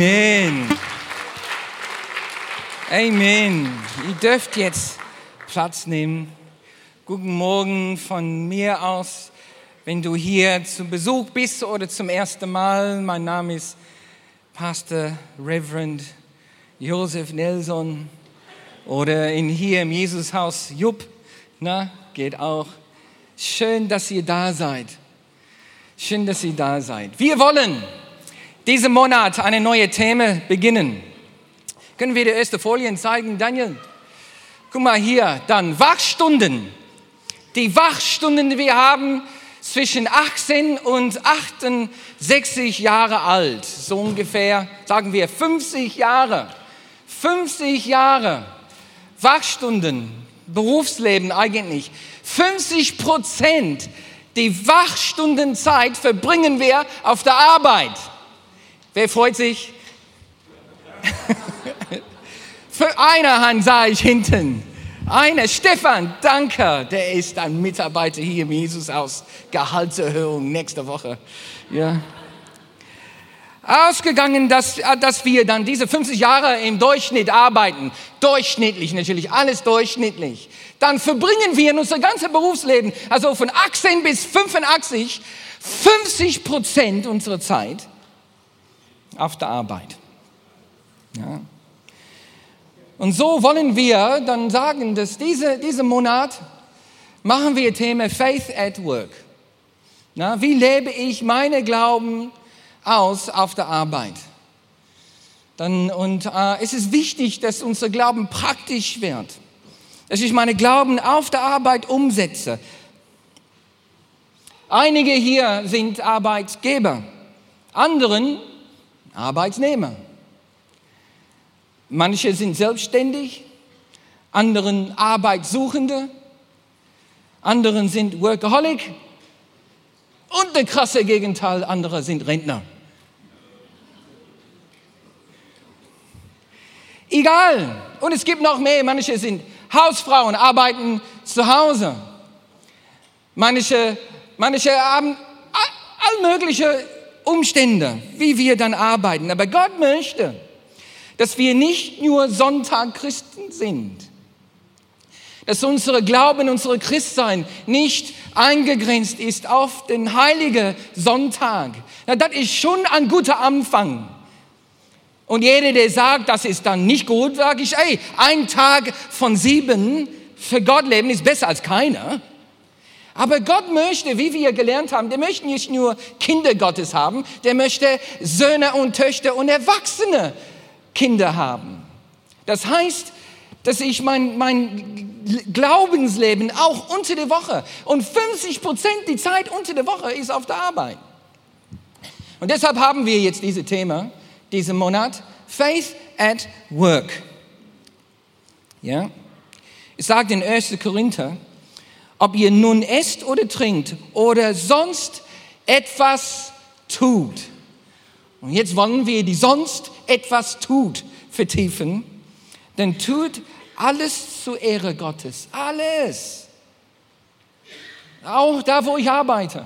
Amen. Amen. Ihr dürft jetzt Platz nehmen. Guten Morgen von mir aus, wenn du hier zu Besuch bist oder zum ersten Mal. Mein Name ist Pastor Reverend Joseph Nelson oder in hier im Jesushaus Jupp. Na, geht auch. Schön, dass ihr da seid. Schön, dass ihr da seid. Wir wollen diesen Monat eine neue Thema beginnen. Können wir die erste Folien zeigen, Daniel? Guck mal hier, dann Wachstunden. Die Wachstunden, die wir haben, zwischen 18 und 68 Jahre alt, so ungefähr, sagen wir 50 Jahre. 50 Jahre Wachstunden, Berufsleben eigentlich. 50 Prozent die Wachstundenzeit verbringen wir auf der Arbeit. Wer freut sich? Für eine Hand sah ich hinten. Einer, Stefan, danke, der ist ein Mitarbeiter hier im Jesushaus. Gehaltserhöhung nächste Woche. Ja. Ausgegangen, dass, dass wir dann diese 50 Jahre im Durchschnitt arbeiten. Durchschnittlich natürlich, alles durchschnittlich. Dann verbringen wir in unser ganzes Berufsleben, also von 18 bis 85, 50 Prozent unserer Zeit auf der Arbeit. Ja. Und so wollen wir dann sagen, dass diese, diesen Monat machen wir Thema Faith at Work. Na, wie lebe ich meine Glauben aus auf der Arbeit? Dann, und äh, es ist wichtig, dass unser Glauben praktisch wird. Dass ich meine Glauben auf der Arbeit umsetze. Einige hier sind Arbeitgeber, anderen Arbeitnehmer. Manche sind selbstständig, anderen Arbeitssuchende, anderen sind Workaholic und der krasse Gegenteil, andere sind Rentner. Egal. Und es gibt noch mehr. Manche sind Hausfrauen, arbeiten zu Hause. Manche, manche haben all mögliche Umstände, wie wir dann arbeiten. Aber Gott möchte, dass wir nicht nur Sonntag-Christen sind. Dass unsere Glauben, unsere Christsein nicht eingegrenzt ist auf den heiligen Sonntag. Na, das ist schon ein guter Anfang. Und jeder, der sagt, das ist dann nicht gut, sage ich, ey, ein Tag von sieben für Gott leben ist besser als keiner. Aber Gott möchte, wie wir gelernt haben, der möchte nicht nur Kinder Gottes haben, der möchte Söhne und Töchter und Erwachsene Kinder haben. Das heißt, dass ich mein, mein Glaubensleben auch unter der Woche und 50 Prozent die Zeit unter der Woche ist auf der Arbeit. Und deshalb haben wir jetzt dieses Thema diesen Monat, Faith at Work. Ja? Es sagt in 1. Korinther, ob ihr nun esst oder trinkt oder sonst etwas tut. Und jetzt wollen wir die sonst etwas tut vertiefen, dann tut alles zur Ehre Gottes. Alles. Auch da, wo ich arbeite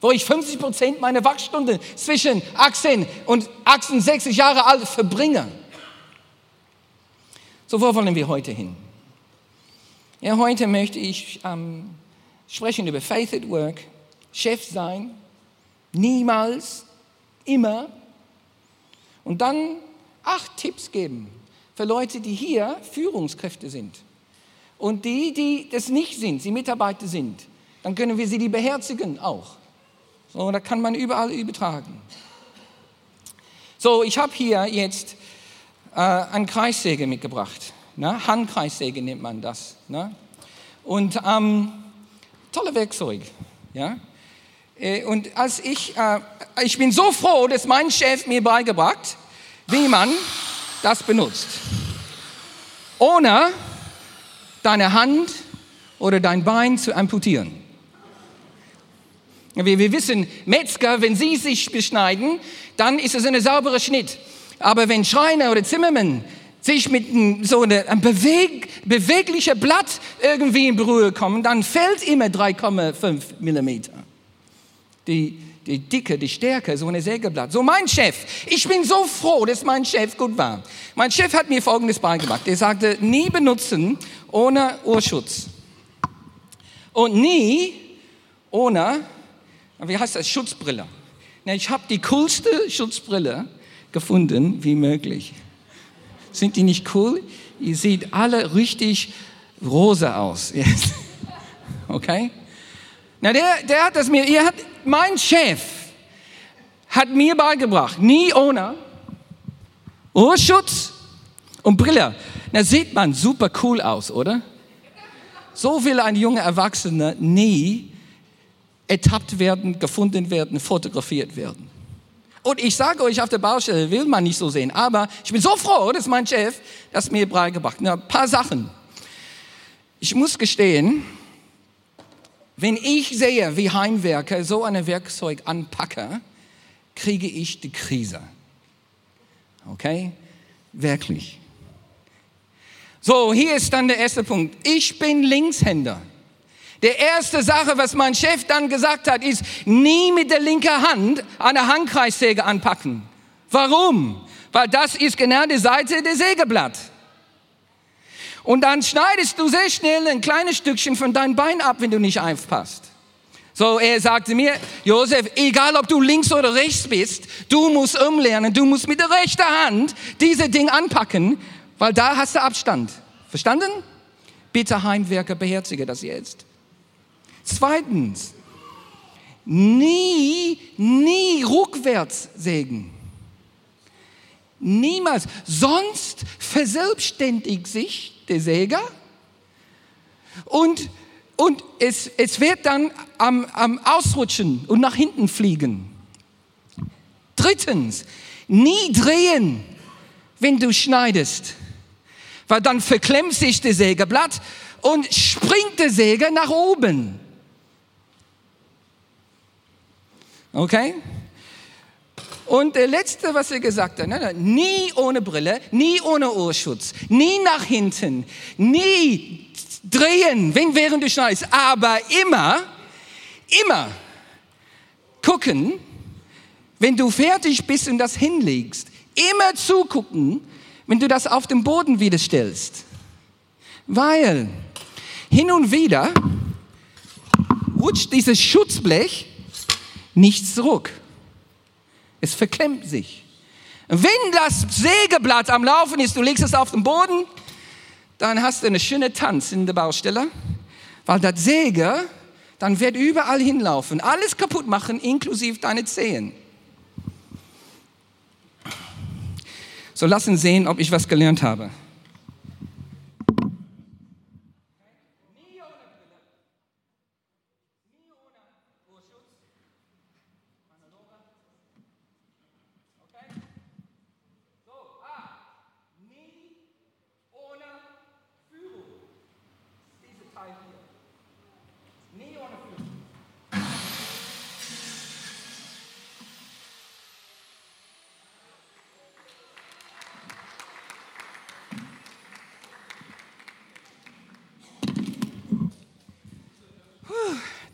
wo ich 50 Prozent meiner Wachstunde zwischen 18 und 68 Jahre alt verbringe. So, wo wollen wir heute hin? Ja, heute möchte ich ähm, sprechen über Faith at Work, Chef sein, niemals, immer. Und dann acht Tipps geben für Leute, die hier Führungskräfte sind. Und die, die das nicht sind, sie Mitarbeiter sind, dann können wir sie die beherzigen auch. So, da kann man überall übertragen. So, ich habe hier jetzt äh, einen Kreissäge mitgebracht. Ne? Handkreissäge nennt man das. Ne? Und ähm, tolle Werkzeug. Ja? Äh, und als ich, äh, ich bin so froh, dass mein Chef mir beigebracht, wie man das benutzt. Ohne deine Hand oder dein Bein zu amputieren. Wir, wir wissen, Metzger, wenn sie sich beschneiden, dann ist es ein sauberer Schnitt. Aber wenn Schreiner oder Zimmermann sich mit so einem beweg, beweglichen Blatt irgendwie in Berührung kommen, dann fällt immer 3,5 Millimeter. Die, die, Dicke, die Stärke, so eine Sägeblatt. So mein Chef. Ich bin so froh, dass mein Chef gut war. Mein Chef hat mir Folgendes beigebracht. Er sagte, nie benutzen ohne Ohrschutz. Und nie ohne, wie heißt das, Schutzbrille. Ich habe die coolste Schutzbrille gefunden wie möglich. Sind die nicht cool? Ihr seht alle richtig rosa aus. Yes. Okay? Na, der, der hat das mir, ihr hat, mein Chef hat mir beigebracht, nie ohne Ohrschutz und Brille. Da sieht man super cool aus, oder? So will ein junger Erwachsener nie ertappt werden, gefunden werden, fotografiert werden. Und ich sage euch, auf der Baustelle will man nicht so sehen. Aber ich bin so froh, dass mein Chef das mir beigebracht hat. Ein paar Sachen. Ich muss gestehen, wenn ich sehe, wie Heimwerker so ein Werkzeug anpacken, kriege ich die Krise. Okay? Wirklich. So, hier ist dann der erste Punkt. Ich bin Linkshänder. Der erste Sache, was mein Chef dann gesagt hat, ist, nie mit der linken Hand eine Handkreissäge anpacken. Warum? Weil das ist genau die Seite der Sägeblatt. Und dann schneidest du sehr schnell ein kleines Stückchen von deinem Bein ab, wenn du nicht aufpasst. So, er sagte mir, Josef, egal ob du links oder rechts bist, du musst umlernen, du musst mit der rechten Hand diese Ding anpacken, weil da hast du Abstand. Verstanden? Bitte Heimwerker, beherzige das jetzt. Zweitens, nie, nie rückwärts sägen. Niemals. Sonst verselbstständigt sich der Säger und, und es, es wird dann am, am Ausrutschen und nach hinten fliegen. Drittens, nie drehen, wenn du schneidest, weil dann verklemmt sich der Sägeblatt und springt der Säger nach oben. Okay? Und der letzte, was er gesagt hat, ne, nie ohne Brille, nie ohne Ohrschutz, nie nach hinten, nie drehen, während du schneidest, aber immer, immer gucken, wenn du fertig bist und das hinlegst, immer zugucken, wenn du das auf den Boden wieder stellst. Weil hin und wieder rutscht dieses Schutzblech nicht zurück. Es verklemmt sich. Wenn das Sägeblatt am Laufen ist, du legst es auf den Boden, dann hast du eine schöne Tanz in der Baustelle, weil das Säge, dann wird überall hinlaufen, alles kaputt machen, inklusive deine Zehen. So lassen sehen, ob ich was gelernt habe.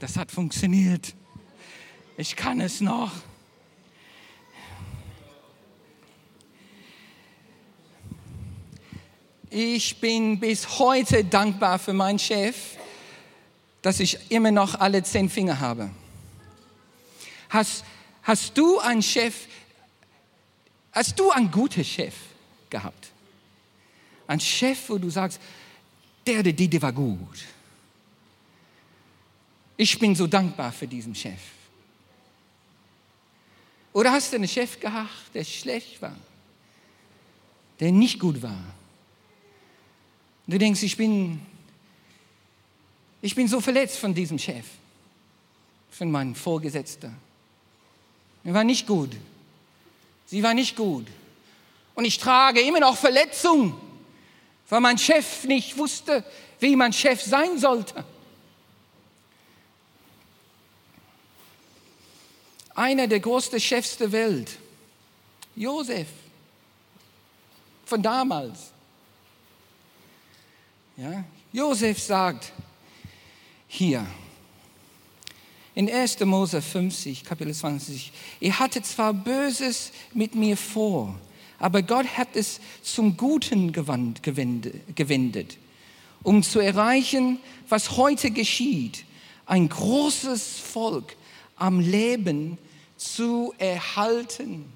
das hat funktioniert. Ich kann es noch. Ich bin bis heute dankbar für meinen Chef, dass ich immer noch alle zehn Finger habe. Hast, hast du einen Chef, hast du einen guten Chef gehabt? Ein Chef, wo du sagst, der, der, der war gut ich bin so dankbar für diesen Chef. Oder hast du einen Chef gehabt, der schlecht war, der nicht gut war? Du denkst, ich bin, ich bin so verletzt von diesem Chef, von meinem Vorgesetzten. Er war nicht gut. Sie war nicht gut. Und ich trage immer noch Verletzung, weil mein Chef nicht wusste, wie mein Chef sein sollte. Einer der größten Chefs der Welt, Josef, von damals. Ja, Josef sagt hier, In 1. Mose 50, Kapitel 20, ihr hattet zwar Böses mit mir vor, aber Gott hat es zum Guten gewendet, um zu erreichen, was heute geschieht, ein großes Volk am Leben zu erhalten.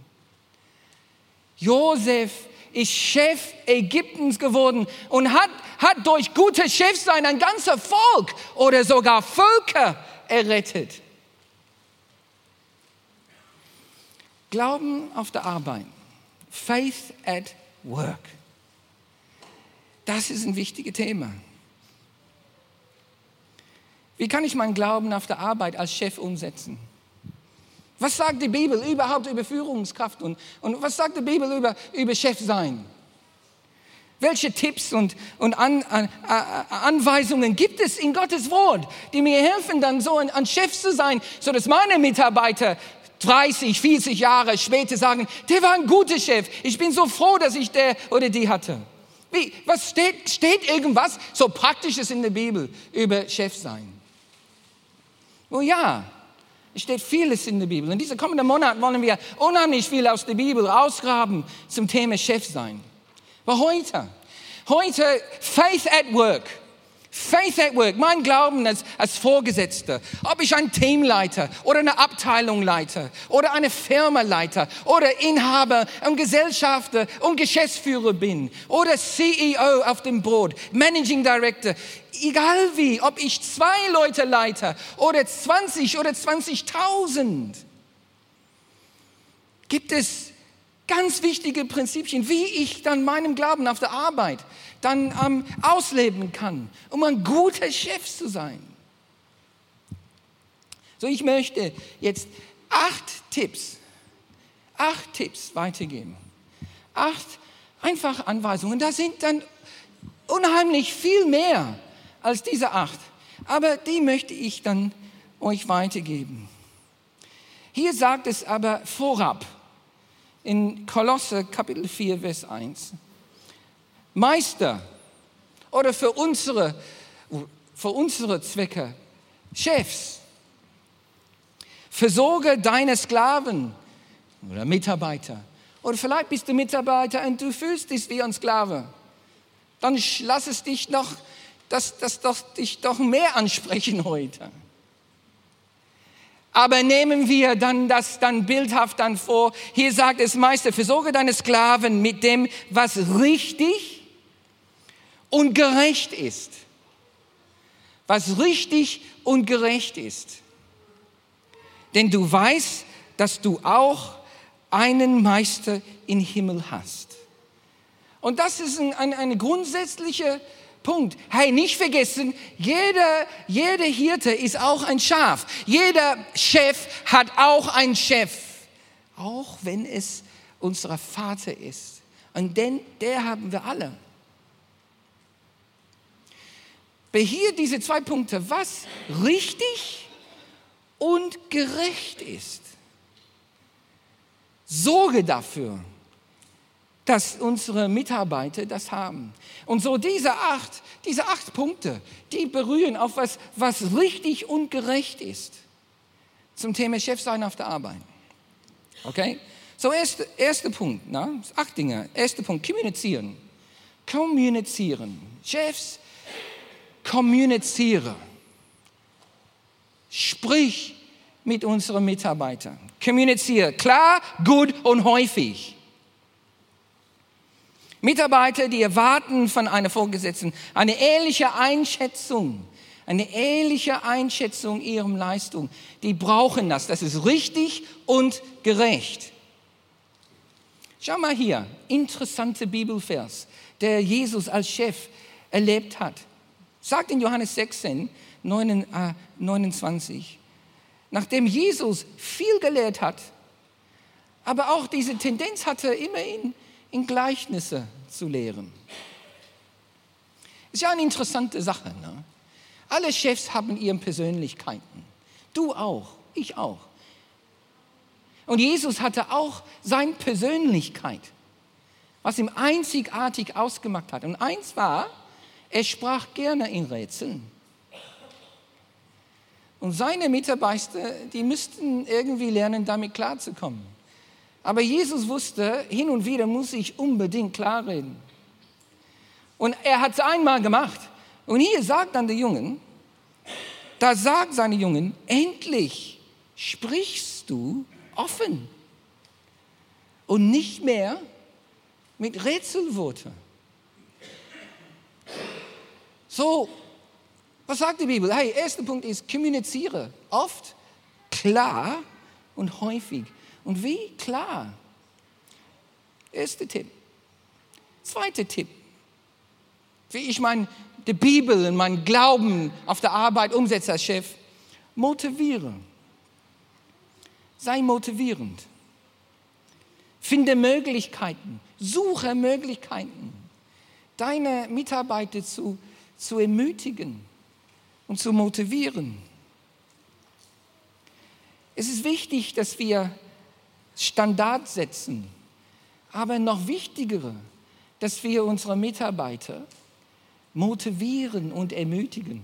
Josef ist Chef Ägyptens geworden und hat, hat durch gutes Chefsein ein ganzes Volk oder sogar Völker errettet. Glauben auf der Arbeit. Faith at work. Das ist ein wichtiges Thema. Wie kann ich meinen Glauben auf der Arbeit als Chef umsetzen? Was sagt die Bibel überhaupt über Führungskraft und, und was sagt die Bibel über, über Chefsein? Welche Tipps und, und an, an, Anweisungen gibt es in Gottes Wort, die mir helfen, dann so ein, ein Chef zu sein, sodass meine Mitarbeiter 30, 40 Jahre später sagen, der war ein guter Chef. Ich bin so froh, dass ich der oder die hatte. Wie, was steht, steht irgendwas so Praktisches in der Bibel über Chef sein? Oh ja, es steht vieles in der Bibel. In diesem kommenden Monat wollen wir unheimlich viel aus der Bibel ausgraben zum Thema Chef sein. Aber heute, heute Faith at Work. Faith at Work, mein Glauben als, als Vorgesetzter, ob ich ein Teamleiter oder eine Abteilung leite oder eine Firma leite oder Inhaber und Gesellschafter und Geschäftsführer bin oder CEO auf dem Board, Managing Director, egal wie, ob ich zwei Leute leite oder 20 oder 20.000, gibt es ganz wichtige Prinzipien, wie ich dann meinem Glauben auf der Arbeit dann ähm, ausleben kann, um ein guter Chef zu sein. So, ich möchte jetzt acht Tipps, acht Tipps weitergeben. Acht einfache Anweisungen. Da sind dann unheimlich viel mehr als diese acht. Aber die möchte ich dann euch weitergeben. Hier sagt es aber vorab in Kolosse Kapitel 4, Vers 1. Meister oder für unsere, für unsere Zwecke Chefs. Versorge deine Sklaven oder Mitarbeiter. Oder vielleicht bist du Mitarbeiter und du fühlst dich wie ein Sklave. Dann lass es dich noch, das, das doch, dich doch mehr ansprechen heute. Aber nehmen wir dann das dann bildhaft dann vor. Hier sagt es Meister, versorge deine Sklaven mit dem, was richtig und gerecht ist. Was richtig und gerecht ist. Denn du weißt, dass du auch einen Meister im Himmel hast. Und das ist ein, ein, ein grundsätzlicher Punkt. Hey, nicht vergessen, jeder, jeder Hirte ist auch ein Schaf. Jeder Chef hat auch einen Chef. Auch wenn es unser Vater ist. Und den, der haben wir alle. Hier diese zwei Punkte, was richtig und gerecht ist. Sorge dafür, dass unsere Mitarbeiter das haben. Und so diese acht, diese acht Punkte, die berühren auf was, was richtig und gerecht ist. Zum Thema Chefsein auf der Arbeit. Okay? So, erster erste Punkt, na? acht Dinge. Erster Punkt, kommunizieren. Kommunizieren. Chefs kommuniziere. Sprich mit unseren Mitarbeitern. Kommuniziere klar, gut und häufig. Mitarbeiter, die erwarten von einer Vorgesetzten eine ehrliche Einschätzung, eine ehrliche Einschätzung ihrer Leistung. Die brauchen das. Das ist richtig und gerecht. Schau mal hier, interessante Bibelvers, der Jesus als Chef erlebt hat. Sagt in Johannes 16, 29, äh, nachdem Jesus viel gelehrt hat, aber auch diese Tendenz hatte, immer in, Gleichnisse zu lehren. Ist ja eine interessante Sache. Ne? Alle Chefs haben ihre Persönlichkeiten. Du auch, ich auch. Und Jesus hatte auch seine Persönlichkeit, was ihm einzigartig ausgemacht hat. Und eins war, er sprach gerne in Rätseln. Und seine Mitarbeiter, die müssten irgendwie lernen, damit klarzukommen. Aber Jesus wusste, hin und wieder muss ich unbedingt klarreden. Und er hat es einmal gemacht. Und hier sagt dann der Jungen, da sagt seine Jungen, endlich sprichst du offen und nicht mehr mit Rätselworten. So, was sagt die Bibel? Hey, erster Punkt ist, kommuniziere oft, klar und häufig. Und wie? Klar. Erster Tipp. Zweiter Tipp. Wie ich meine, die Bibel und mein Glauben auf der Arbeit umsetze als Chef. Motiviere. Sei motivierend. Finde Möglichkeiten. Suche Möglichkeiten, deine Mitarbeiter zu, zu ermutigen und zu motivieren. Es ist wichtig, dass wir Standards setzen, aber noch wichtiger, dass wir unsere Mitarbeiter motivieren und ermutigen.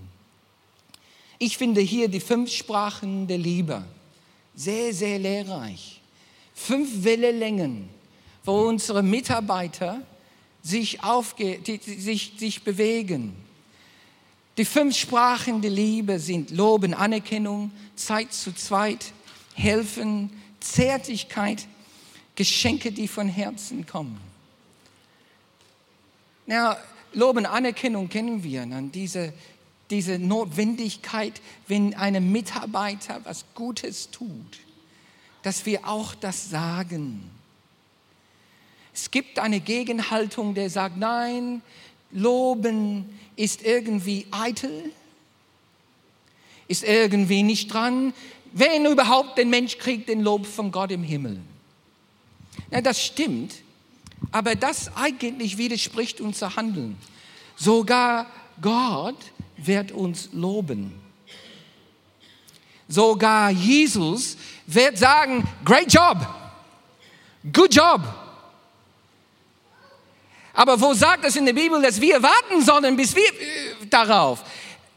Ich finde hier die fünf Sprachen der Liebe sehr, sehr lehrreich. Fünf Wellenlängen, wo unsere Mitarbeiter sich, aufge die, sich, sich bewegen. Die fünf Sprachen der Liebe sind Loben, Anerkennung, Zeit zu zweit, Helfen, Zärtlichkeit, Geschenke, die von Herzen kommen. Ja, Loben, Anerkennung kennen wir, dann diese, diese Notwendigkeit, wenn ein Mitarbeiter was Gutes tut, dass wir auch das sagen. Es gibt eine Gegenhaltung, der sagt, nein, Loben ist irgendwie eitel, ist irgendwie nicht dran. Wenn überhaupt, den Mensch kriegt den Lob von Gott im Himmel. Ja, das stimmt, aber das eigentlich widerspricht unser Handeln. Sogar Gott wird uns loben. Sogar Jesus wird sagen, great job, good job. Aber wo sagt es in der Bibel, dass wir warten sollen, bis wir äh, darauf?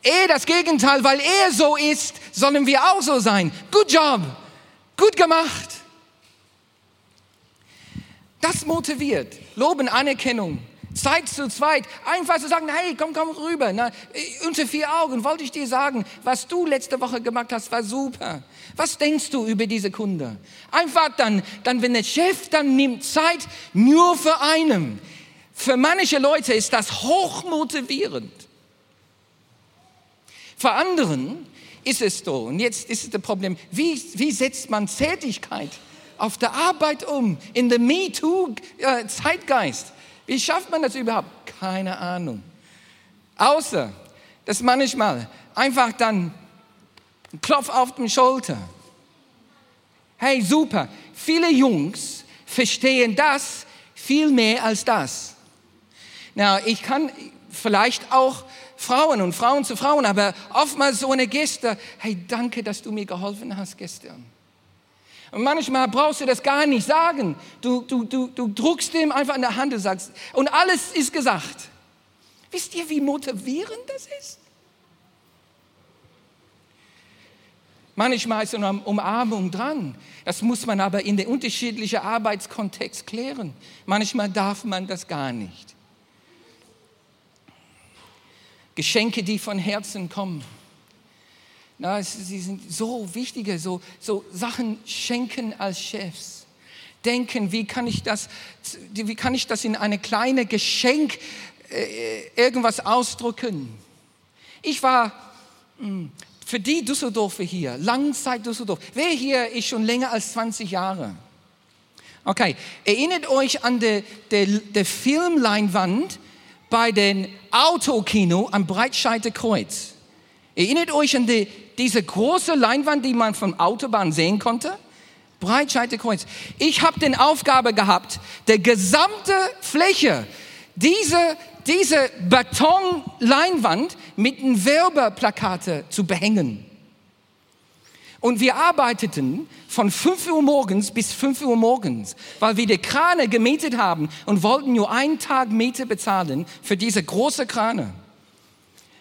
Eh das Gegenteil, weil er so ist, sollen wir auch so sein. Good job, gut gemacht. Das motiviert. Loben, Anerkennung. Zeit zu zweit. Einfach zu sagen, hey, komm, komm rüber. Na, äh, unter vier Augen wollte ich dir sagen, was du letzte Woche gemacht hast, war super. Was denkst du über diese Kunde? Einfach dann, dann wenn der Chef dann nimmt Zeit nur für einen. Für manche Leute ist das hochmotivierend. Für anderen ist es so. Und jetzt ist das Problem, wie, wie setzt man Tätigkeit auf der Arbeit um, in der MeToo-Zeitgeist? Wie schafft man das überhaupt? Keine Ahnung. Außer, dass manchmal einfach dann ein Klopf auf den Schulter. Hey, super. Viele Jungs verstehen das viel mehr als das. Na, ich kann vielleicht auch Frauen und Frauen zu Frauen, aber oftmals so eine Geste, hey, danke, dass du mir geholfen hast gestern. Und manchmal brauchst du das gar nicht sagen. Du, du, du, du druckst dem einfach in der Hand und sagst, und alles ist gesagt. Wisst ihr, wie motivierend das ist? Manchmal ist eine Umarmung dran. Das muss man aber in den unterschiedlichen Arbeitskontext klären. Manchmal darf man das gar nicht. Geschenke, die von Herzen kommen. Na, sie sind so wichtige, so, so Sachen schenken als Chefs. Denken, wie kann ich das, wie kann ich das in eine kleine Geschenk äh, irgendwas ausdrücken? Ich war mh, hm, für die Düsseldorfer hier, Langzeit Düsseldorf. Wer hier ist schon länger als 20 Jahre? Okay, erinnert euch an die, die, die Filmleinwand bei dem Autokino am Breitscheiter Kreuz. Erinnert euch an die, diese große Leinwand, die man vom Autobahn sehen konnte? Breitscheiter Kreuz. Ich habe den Aufgabe gehabt, der gesamte Fläche, diese, diese Betonleinwand mit Werbeplakate zu behängen. Und wir arbeiteten von 5 Uhr morgens bis 5 Uhr morgens, weil wir die Krane gemietet haben und wollten nur einen Tag Miete bezahlen für diese große Krane.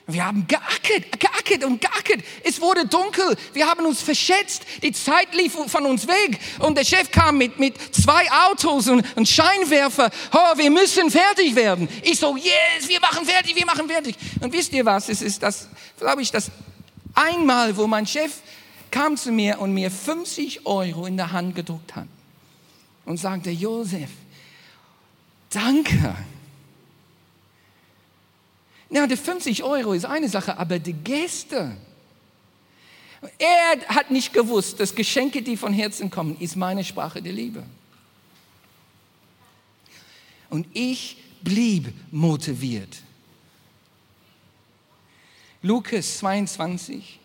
Wir haben geackert, geackert und gackert. Es wurde dunkel. Wir haben uns verschätzt. Die Zeit lief von uns weg. Und der Chef kam mit, mit zwei Autos und, und Scheinwerfer. Oh, wir müssen fertig werden. Ich so, yes, wir machen fertig, wir machen fertig. Und wisst ihr was? Es ist das, glaube ich, das einmal, wo mein Chef kam zu mir und mir 50 Euro in der Hand gedruckt hat und sagte, Josef, danke. Ja, die 50 Euro ist eine Sache, aber die Geste. Er hat nicht gewusst, dass Geschenke, die von Herzen kommen, ist meine Sprache der Liebe. Und ich blieb motiviert. Lukas 22,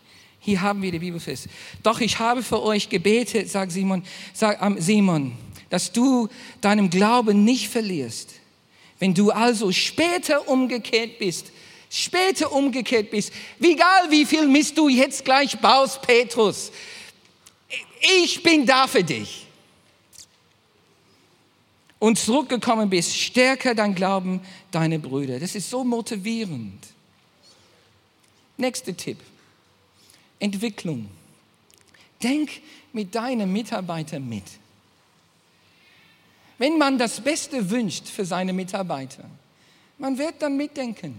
hier haben wir die Bibel fest. Doch ich habe für euch gebetet, sagt Simon, sagt Simon, dass du deinem Glauben nicht verlierst. Wenn du also später umgekehrt bist, später umgekehrt bist, wie egal wie viel Mist du jetzt gleich baust, Petrus, ich bin da für dich. Und zurückgekommen bist, stärker dein Glauben deine Brüder. Das ist so motivierend. Nächster Tipp. Entwicklung. Denk mit deinen Mitarbeitern mit. Wenn man das Beste wünscht für seine Mitarbeiter, man wird dann mitdenken.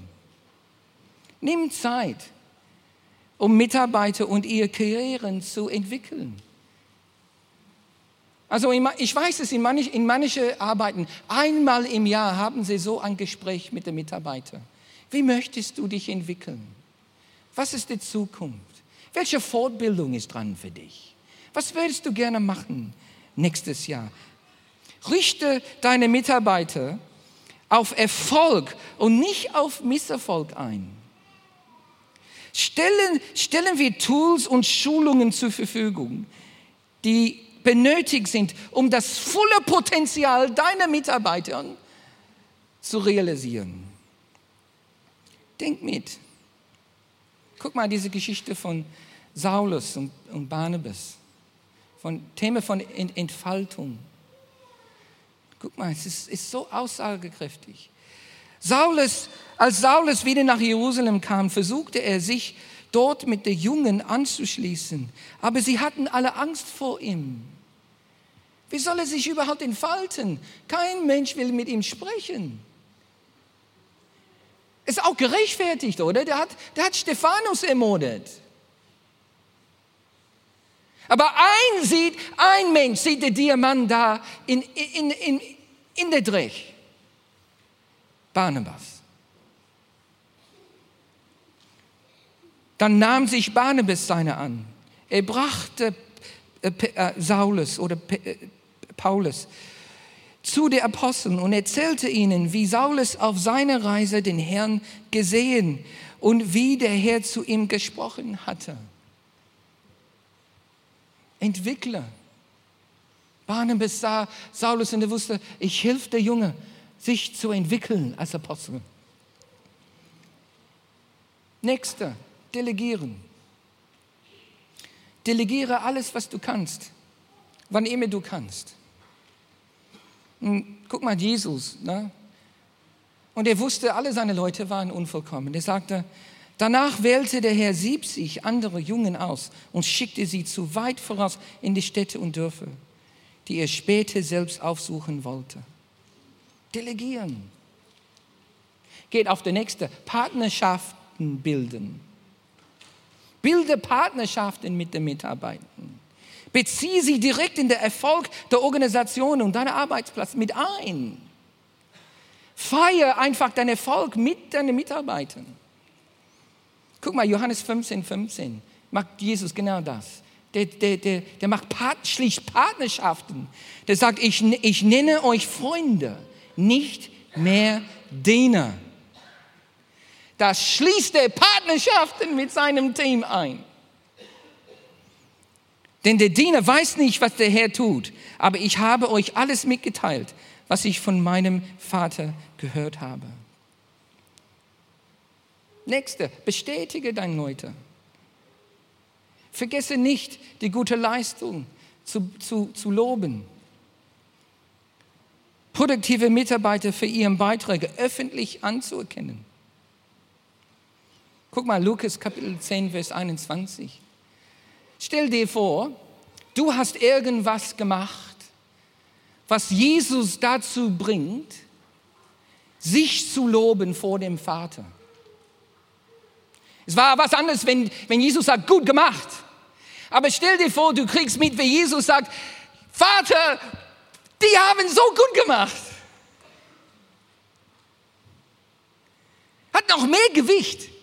Nimm Zeit, um Mitarbeiter und ihre Karrieren zu entwickeln. Also ich weiß es, in manchen in manche Arbeiten, einmal im Jahr haben sie so ein Gespräch mit den Mitarbeitern. Wie möchtest du dich entwickeln? Was ist die Zukunft? Welche Fortbildung ist dran für dich? Was würdest du gerne machen nächstes Jahr? Richte deine Mitarbeiter auf Erfolg und nicht auf Misserfolg ein. Stellen, stellen wir Tools und Schulungen zur Verfügung, die benötigt sind, um das volle Potenzial deiner Mitarbeiter zu realisieren. Denk mit. Guck mal diese Geschichte von Saulus und, und Barnabas, von Thema von Entfaltung. Guck mal, es ist, ist so aussagekräftig. Saulus, als Saulus wieder nach Jerusalem kam, versuchte er sich dort mit den Jungen anzuschließen, aber sie hatten alle Angst vor ihm. Wie soll er sich überhaupt entfalten? Kein Mensch will mit ihm sprechen. Ist auch gerechtfertigt, oder? Der hat, der hat Stephanus ermordet. Aber ein sieht, ein Mensch sieht den Diamant da in, in, in, in der Drech. Barnabas. Dann nahm sich Barnabas seine an. Er brachte äh, äh, Saulus oder äh, Paulus zu den Aposteln und erzählte ihnen, wie Saulus auf seiner Reise den Herrn gesehen und wie der Herr zu ihm gesprochen hatte. Entwickler. Barnabas sah Saulus und er wusste, ich hilf der Junge, sich zu entwickeln als Apostel. Nächster, delegieren. Delegiere alles, was du kannst, wann immer du kannst. Hm, guck mal, Jesus. Ne? Und er wusste, alle seine Leute waren unvollkommen. Er sagte, danach wählte der Herr 70 andere Jungen aus und schickte sie zu weit voraus in die Städte und Dörfer, die er später selbst aufsuchen wollte. Delegieren. Geht auf die nächste. Partnerschaften bilden. Bilde Partnerschaften mit den Mitarbeitern. Beziehe sie direkt in den Erfolg der Organisation und deiner Arbeitsplatz mit ein. Feier einfach deinen Erfolg mit deinen Mitarbeitern. Guck mal, Johannes 15, 15 macht Jesus genau das. Der, der, der, der macht Part, schließt Partnerschaften. Der sagt, ich, ich nenne euch Freunde, nicht mehr Diener. Das schließt er Partnerschaften mit seinem Team ein. Denn der Diener weiß nicht, was der Herr tut, aber ich habe euch alles mitgeteilt, was ich von meinem Vater gehört habe. Nächste, bestätige deine Leute. Vergesse nicht, die gute Leistung zu, zu, zu loben. Produktive Mitarbeiter für ihren Beiträge öffentlich anzuerkennen. Guck mal, Lukas Kapitel 10, Vers 21. Stell dir vor, du hast irgendwas gemacht, was Jesus dazu bringt, sich zu loben vor dem Vater. Es war was anderes, wenn, wenn Jesus sagt, gut gemacht. Aber stell dir vor, du kriegst mit, wie Jesus sagt, Vater, die haben so gut gemacht. Hat noch mehr Gewicht.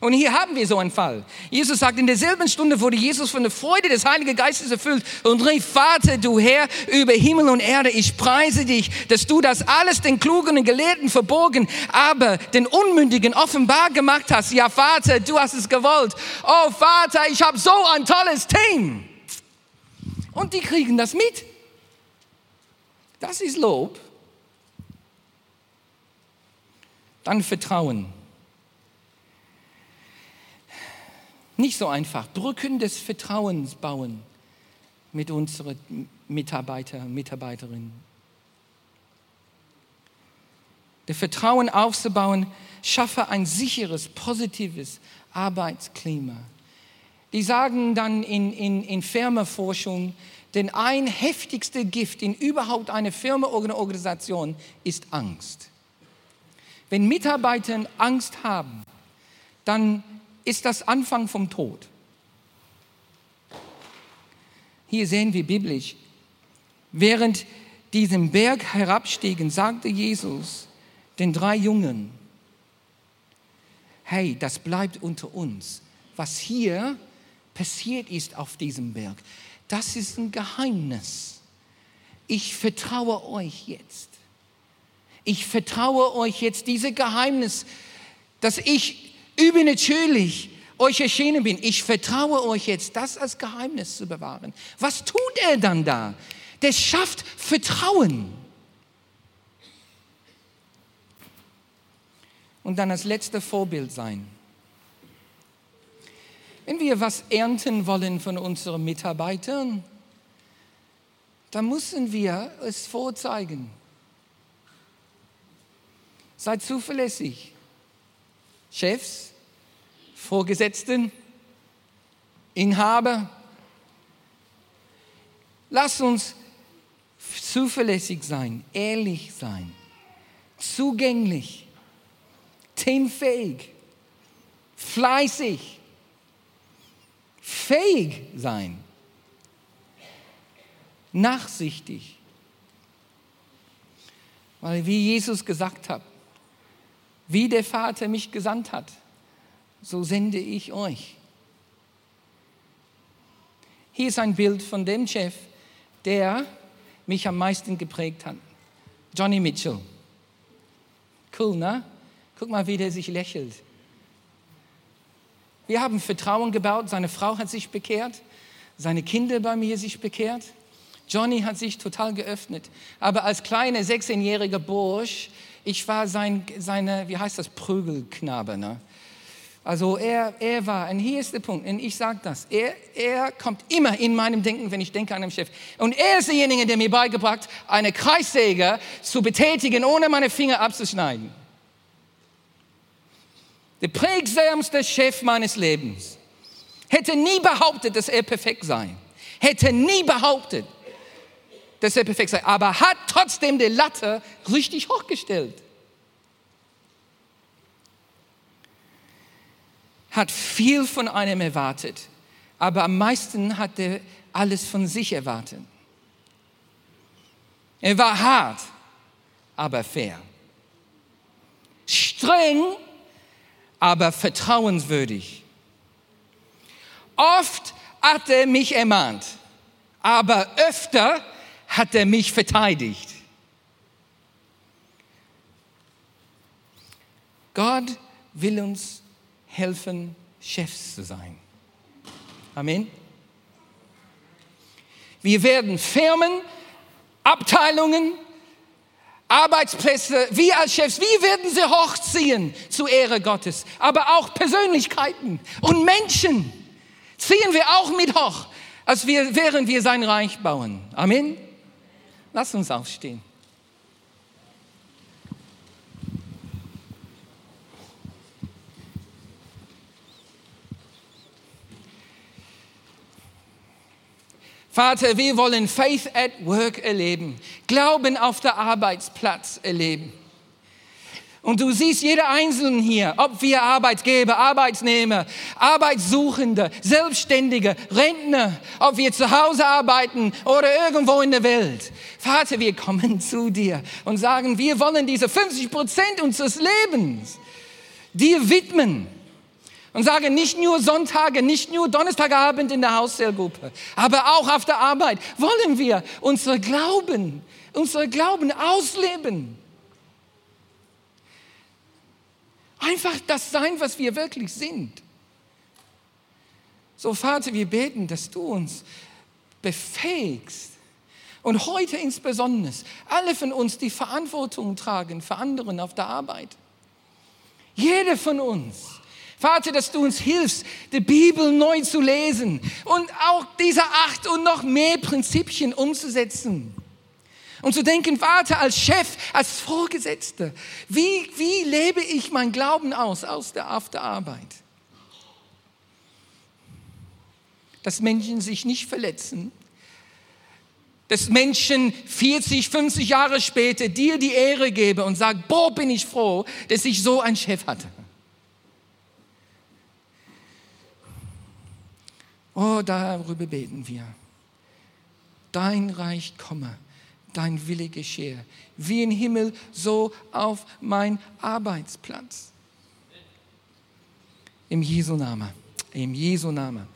Und hier haben wir so einen Fall. Jesus sagt, in derselben Stunde wurde Jesus von der Freude des Heiligen Geistes erfüllt und rief, Vater, du Herr über Himmel und Erde, ich preise dich, dass du das alles den Klugen und Gelehrten verborgen, aber den Unmündigen offenbar gemacht hast. Ja, Vater, du hast es gewollt. Oh, Vater, ich habe so ein tolles Team. Und die kriegen das mit. Das ist Lob. Dann Vertrauen. Nicht so einfach. Brücken des Vertrauens bauen mit unseren Mitarbeiter, Mitarbeiterinnen. Der Vertrauen aufzubauen, schaffe ein sicheres, positives Arbeitsklima. Die sagen dann in, in, in Firmenforschung, denn ein heftigster Gift in überhaupt einer Firma oder Organisation ist Angst. Wenn Mitarbeiter Angst haben, dann ist das Anfang vom Tod. Hier sehen wir biblisch, während diesem Berg herabstiegen, sagte Jesus den drei Jungen, hey, das bleibt unter uns. Was hier passiert ist auf diesem Berg, das ist ein Geheimnis. Ich vertraue euch jetzt. Ich vertraue euch jetzt dieses Geheimnis, dass ich übernatürlich euch erschienen bin. Ich vertraue euch jetzt, das als Geheimnis zu bewahren. Was tut er dann da? Der schafft Vertrauen. Und dann als letzter Vorbild sein. Wenn wir was ernten wollen von unseren Mitarbeitern, dann müssen wir es vorzeigen. Seid zuverlässig. Chefs, Vorgesetzten, Inhaber. Lass uns zuverlässig sein, ehrlich sein, zugänglich, teamfähig, fleißig, fähig sein, nachsichtig. Weil wie Jesus gesagt hat, wie der Vater mich gesandt hat, so sende ich euch. Hier ist ein Bild von dem Chef, der mich am meisten geprägt hat. Johnny Mitchell. Cool, ne? Guck mal, wie der sich lächelt. Wir haben Vertrauen gebaut. Seine Frau hat sich bekehrt. Seine Kinder bei mir sich bekehrt. Johnny hat sich total geöffnet. Aber als kleiner 16-jähriger Bursch ich war sein, seine, wie heißt das, Prügelknabe. Ne? Also er, er war, und hier ist der Punkt, und ich sage das, er, er kommt immer in meinem Denken, wenn ich denke an einen Chef. Und er ist derjenige, der mir beigebracht, eine Kreissäge zu betätigen, ohne meine Finger abzuschneiden. Der prägsamste Chef meines Lebens. Hätte nie behauptet, dass er perfekt sei. Hätte nie behauptet dass er perfekt sei, aber hat trotzdem die Latte richtig hochgestellt. Hat viel von einem erwartet, aber am meisten hat er alles von sich erwartet. Er war hart, aber fair. Streng, aber vertrauenswürdig. Oft hat er mich ermahnt, aber öfter hat er mich verteidigt. Gott will uns helfen, Chefs zu sein. Amen. Wir werden Firmen, Abteilungen, Arbeitsplätze, wir als Chefs, wie werden sie hochziehen zur Ehre Gottes? Aber auch Persönlichkeiten und Menschen ziehen wir auch mit hoch, als wir, während wir sein Reich bauen. Amen. Lass uns aufstehen. Vater, wir wollen Faith at Work erleben, Glauben auf der Arbeitsplatz erleben. Und du siehst jeder Einzelnen hier, ob wir Arbeitgeber, Arbeitsnehmer, Arbeitssuchende, Selbstständige, Rentner, ob wir zu Hause arbeiten oder irgendwo in der Welt. Vater, wir kommen zu dir und sagen, wir wollen diese 50 Prozent unseres Lebens dir widmen. Und sagen, nicht nur Sonntage, nicht nur Donnerstagabend in der Hauszellgruppe, aber auch auf der Arbeit wollen wir unsere Glauben, unsere Glauben ausleben. Einfach das sein, was wir wirklich sind. So, Vater, wir beten, dass du uns befähigst und heute insbesondere alle von uns die Verantwortung tragen für anderen auf der Arbeit. Jeder von uns. Vater, dass du uns hilfst, die Bibel neu zu lesen und auch diese acht und noch mehr Prinzipien umzusetzen. Und zu denken, Vater, als Chef, als Vorgesetzter, wie, wie lebe ich mein Glauben aus, aus der, auf der Arbeit? Dass Menschen sich nicht verletzen, dass Menschen 40, 50 Jahre später dir die Ehre geben und sagen, boah, bin ich froh, dass ich so einen Chef hatte. Oh, darüber beten wir. Dein Reich komme dein Wille geschehe. Wie im Himmel, so auf mein Arbeitsplatz. Im Jesu Namen. Im Jesu Namen.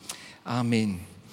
Amen.